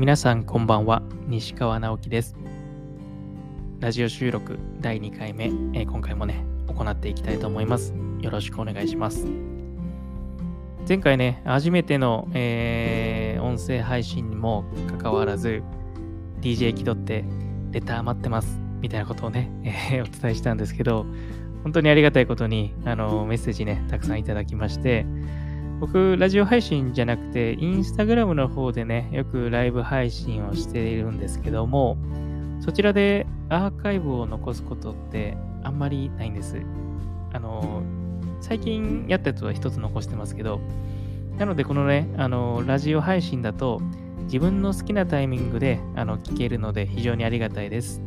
皆さんこんばんは。西川直樹です。ラジオ収録第2回目、えー今回もね行っていきたいと思います。よろしくお願いします。前回ね初めての、えー音声配信にもかかわらず DJ 気取ってレター待ってます。みたいなことをね、えーお伝えしたんですけど本当にありがたいことにあのメッセージねたくさんいただきまして僕、ラジオ配信じゃなくて、インスタグラムの方でね、よくライブ配信をしているんですけども、そちらでアーカイブを残すことってあんまりないんです。あの、最近やったやつは一つ残してますけど、なのでこのね、あの、ラジオ配信だと、自分の好きなタイミングであの聞けるので非常にありがたいです。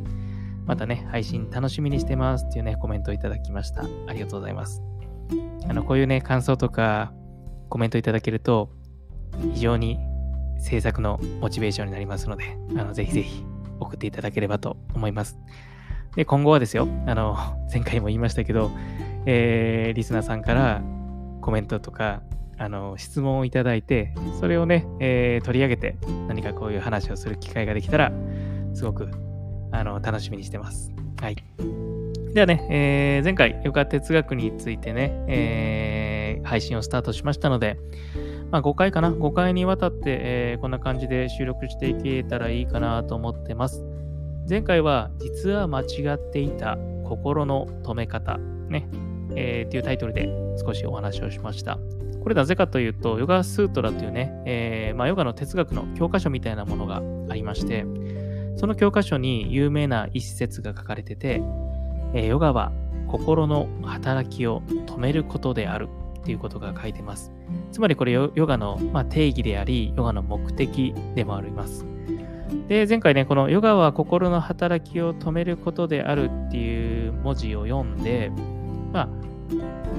またね、配信楽しみにしてますっていうね、コメントをいただきました。ありがとうございます。あの、こういうね、感想とか、コメントいただけると、非常に制作のモチベーションになりますので、あのぜひぜひ送っていただければと思います。で、今後はですよ、あの、前回も言いましたけど、えーリスナーさんからコメントとか、あの、質問をいただいて、それをね、えー取り上げて、何かこういう話をする機会ができたら、すごく、あの、楽しみにしてます。はい。ではね、えー前回、ヨガ哲学についてね、えー配信をスタートしましたので、まあ、5回かな ?5 回にわたって、えーこんな感じで収録していけたらいいかなと思ってます。前回は、実は間違っていた心の止め方、ね、えーっていうタイトルで少しお話をしました。これなぜかというと、ヨガスートラというね、えーまあ、ヨガの哲学の教科書みたいなものがありまして、その教科書に有名な一節が書かれてて、えーヨガは心の働きを止めることであるっていうことが書いてます。つまりこれヨガの、ま、定義であり、ヨガの目的でもあります。で、前回ね、このヨガは心の働きを止めることであるっていう文字を読んで、まあ、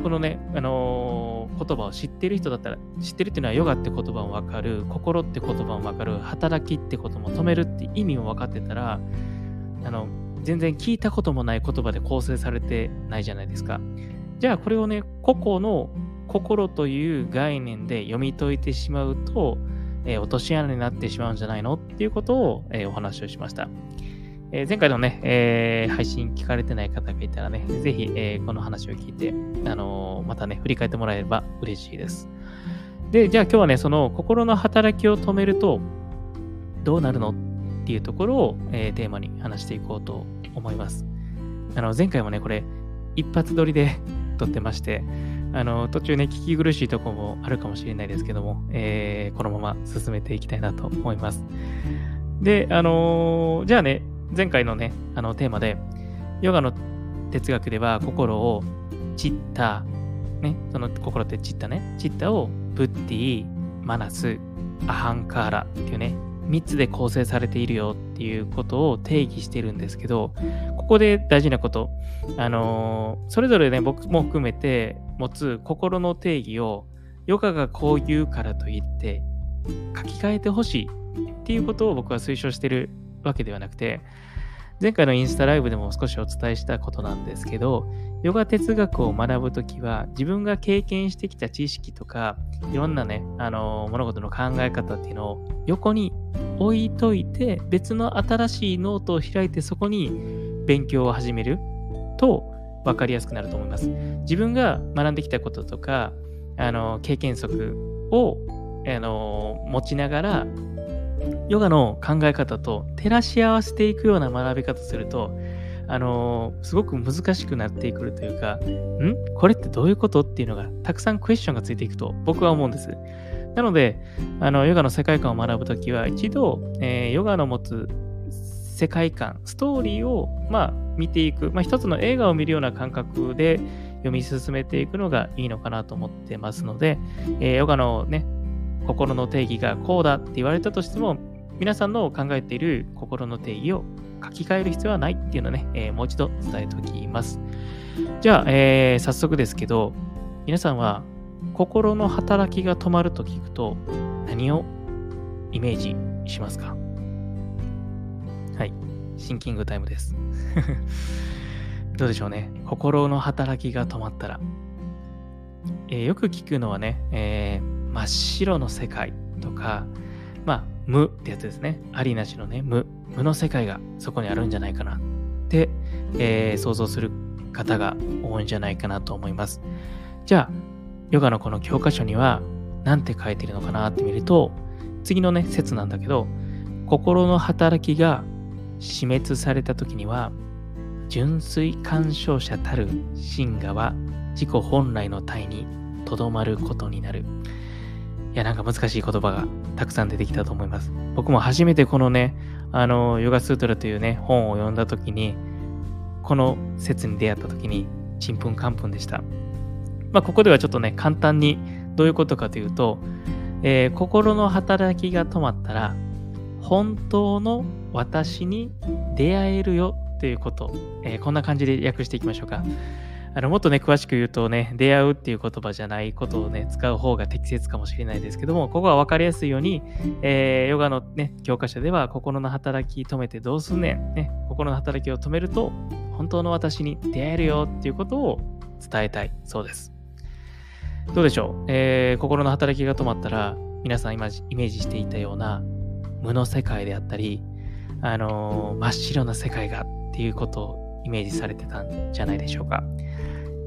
このね、あのー言葉を知ってる人だったら、知ってるっていうのはヨガって言葉もわかる、心って言葉もわかる、働きってことも止めるって意味も分かってたら、あの、全然聞いたこともない言葉で構成されてないじゃないですか。じゃあこれをね、個々の心という概念で読み解いてしまうと、えー落とし穴になってしまうんじゃないのっていうことを、えーお話をしました。えー前回のね、えー配信聞かれてない方がいたらね、ぜひ、えーこの話を聞いて、あのーまたね、振り返ってもらえれば嬉しいです。で、じゃあ今日はね、その心の働きを止めるとどうなるのっていうところを、えーテーマに話していこうと思います。あの、前回もね、これ、一発撮りで撮ってまして、あの、途中ね、聞き苦しいとこもあるかもしれないですけども、えーこのまま進めていきたいなと思います。で、あのーじゃあね、前回のね、あのテーマで、ヨガの哲学では心をチッタ、ね、その心ってチッタね、チッタをブッディ、マナス、アハンカーラっていうね、3つで構成されているよっていうことを定義してるんですけど、ここで大事なこと、あのーそれぞれね、僕も含めて持つ心の定義を、ヨガがこう言うからといって、書き換えてほしいっていうことを僕は推奨してるわけではなくて、前回のインスタライブでも少しお伝えしたことなんですけど、ヨガ哲学を学ぶときは、自分が経験してきた知識とか、いろんなね、あの物事の考え方っていうのを横に置いといて、別の新しいノートを開いてそこに勉強を始めると分かりやすくなると思います。自分が学んできたこととか、あの経験則をあの持ちながら、ヨガの考え方と照らし合わせていくような学び方すると、あのすごく難しくなってくるというか、ん？これってどういうこと？っていうのがたくさんクエスチョンがついていくと僕は思うんです。なので、あのヨガの世界観を学ぶときは、一度、えーヨガの持つ世界観、ストーリーを、まあ、見ていく、まあ、一つの映画を見るような感覚で読み進めていくのがいいのかなと思ってますので、えーヨガのね、心の定義がこうだって言われたとしても、皆さんの考えている心の定義を書き換える必要はないっていうのをね、えーもう一度伝えておきます。じゃあ、えー早速ですけど、皆さんは心の働きが止まると聞くと何をイメージしますか？はい。シンキングタイムです。どうでしょうね。心の働きが止まったら。えーよく聞くのはね、えー真っ白の世界とか、まあ、無ってやつですね。ありなしのね、無。無の世界がそこにあるんじゃないかなって、えー、想像する方が多いんじゃないかなと思います。じゃあ、ヨガのこの教科書には何て書いてるのかなって見ると、次のね、説なんだけど、心の働きが死滅された時には、純粋干渉者たる真我は自己本来の体にとどまることになる。いや、なんか難しい言葉がたくさん出てきたと思います。僕も初めてこのね、あの、ヨガスートラというね、本を読んだ時に、この説に出会った時に、ちんぷんかんぷんでした。まあ、ここではちょっとね、簡単にどういうことかというと、えー、心の働きが止まったら、本当の私に出会えるよということ、えー、こんな感じで訳していきましょうか。あのもっとね、詳しく言うとね、出会うっていう言葉じゃないことをね、使う方が適切かもしれないですけども、ここは分かりやすいように、えー、ヨガのね、教科書では、心の働き止めてどうすんねん、ね、心の働きを止めると、本当の私に出会えるよっていうことを伝えたいそうです。どうでしょう、えー、心の働きが止まったら、皆さん今イメージしていたような無の世界であったり、あのー、真っ白な世界がっていうことイメージされてたんじゃないでしょうか。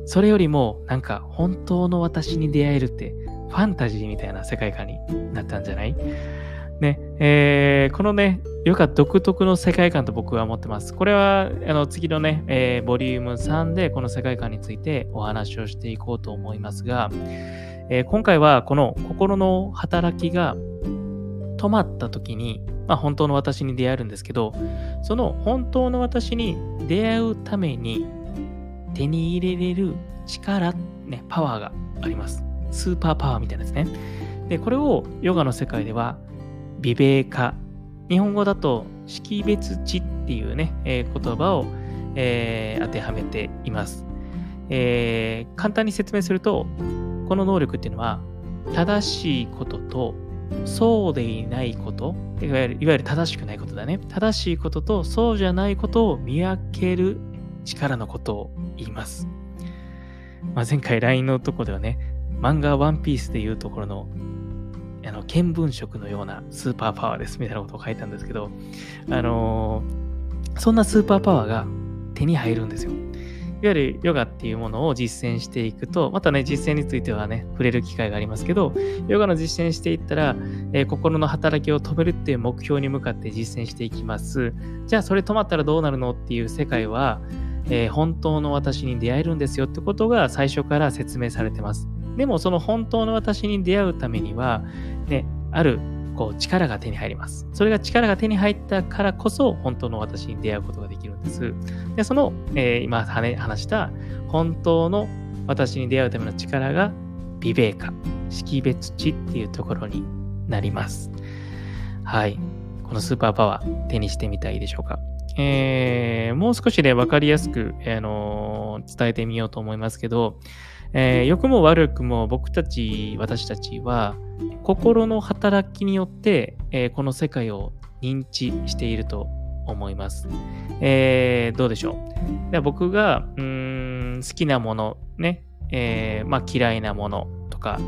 それよりも、なんか本当の私に出会えるって、ファンタジーみたいな世界観になったんじゃない？ね、えー、このね、ヨガ独特の世界観と僕は思ってます。これは、あの、次のね、えー、ボリューム3でこの世界観についてお話をしていこうと思いますが、えー、今回はこの心の働きが止まった時に、まあ、本当の私に出会えるんですけど、その本当の私に出会うために手に入れれる力、ね、パワーがあります。スーパーパワーみたいなですね。で、これをヨガの世界では、美米化。日本語だと、識別値っていうね、えー、言葉を、えー、当てはめています、えー。簡単に説明すると、この能力っていうのは、正しいことと、そうでいないこと、いわゆるいわゆる正しくないことだね。正しいこととそうじゃないことを見分ける力のことを言います。まあ、前回 LINE のとこではね、漫画ワンピースでいうところの、あの、見聞色のようなスーパーパワーですみたいなことを書いたんですけど、あのー、そんなスーパーパワーが手に入るんですよ。いわゆるヨガっていうものを実践していくと、またね、実践についてはね、触れる機会がありますけど、ヨガの実践していったら、えー、心の働きを止めるっていう目標に向かって実践していきます。じゃあ、それ止まったらどうなるのっていう世界は、えー、本当の私に出会えるんですよってことが最初から説明されてます。でもその本当の私に出会うためには、ね、あるこう力が手に入ります。それが力が手に入ったからこそ本当の私に出会うことができるんです。で、その、えー、今話した本当の私に出会うための力が美米化、識別値っていうところになります。はい。このスーパーパワー手にしてみたいでしょうか。えー、もう少し、ね、分かりやすく、あのー、伝えてみようと思いますけど、えー、くも悪くも僕たち、私たちは、心の働きによって、えー、この世界を認知していると思います。えー、どうでしょう？で僕がうん好きなもの、ね、えーまあ、嫌いなものとか、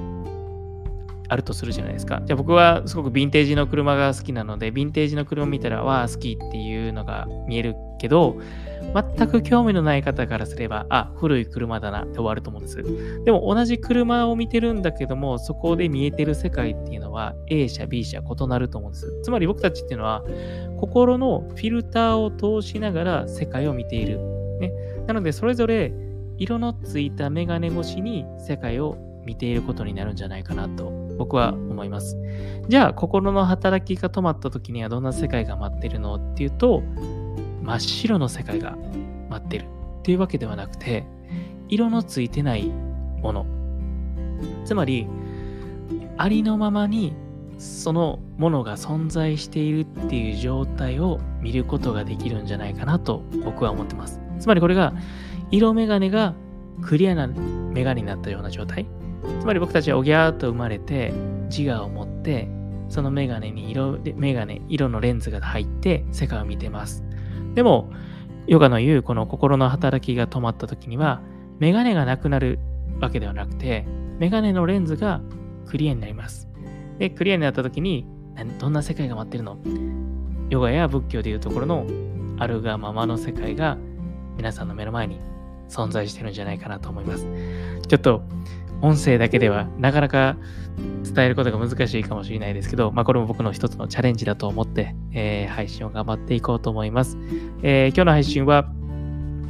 あるとするじゃないですか。じゃあ僕はすごくヴィンテージの車が好きなので、ヴィンテージの車見たら、わあ、好きっていうのが見えるけど、全く興味のない方からすれば、あ、古い車だなって終わると思うんです。でも同じ車を見てるんだけども、そこで見えてる世界っていうのは A 社、B 社異なると思うんです。つまり僕たちっていうのは、心のフィルターを通しながら世界を見ている。ね、なので、それぞれ色のついたメガネ越しに世界を見ていることになるんじゃないかなと僕は思います。じゃあ心の働きが止まった時にはどんな世界が待ってるのっていうと真っ白の世界が待ってるっていうわけではなくて色のついてないものつまりありのままにそのものが存在しているっていう状態を見ることができるんじゃないかなと僕は思ってます。つまりこれが色眼鏡がクリアな眼鏡になったような状態。つまり僕たちはおぎゃーと生まれて自我を持ってそのメガネに色、メガネ、色のレンズが入って世界を見てます。でも、ヨガの言うこの心の働きが止まった時には、メガネがなくなるわけではなくて、メガネのレンズがクリアになります。で、クリアになった時にどんな世界が待ってるの？ヨガや仏教でいうところのあるがままの世界が皆さんの目の前に存在してるんじゃないかなと思います。ちょっと音声だけではなかなか伝えることが難しいかもしれないですけど、まあ、これも僕の一つのチャレンジだと思って、えー、配信を頑張っていこうと思います。えー、今日の配信は、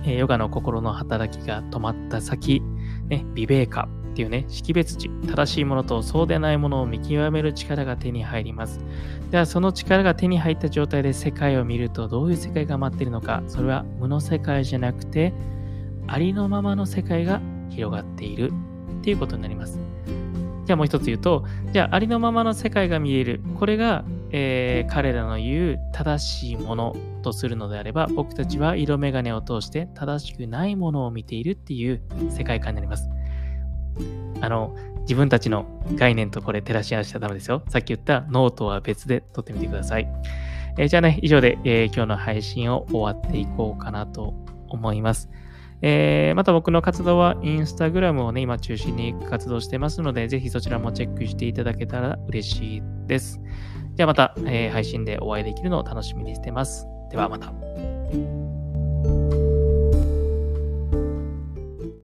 えー、ヨガの心の働きが止まった先、ね、ビベーカっていうね、識別値、正しいものとそうでないものを見極める力が手に入ります。では、その力が手に入った状態で世界を見るとどういう世界が待っているのか、それは無の世界じゃなくて、ありのままの世界が広がっているっていうことになります。じゃあもう一つ言うと、じゃあありのままの世界が見える。これが、えー、彼らの言う正しいものとするのであれば、僕たちは色眼鏡を通して正しくないものを見ているっていう世界観になります。あの、自分たちの概念とこれ照らし合わせちゃダメですよ。さっき言ったノートは別で撮ってみてください。えー、じゃあね、以上で、えー、今日の配信を終わっていこうかなと思います。えー、また僕の活動はインスタグラムをね、今中心に活動してますので、ぜひそちらもチェックしていただけたら嬉しいです。ではまた、えー、配信でお会いできるのを楽しみにしてます。ではまた。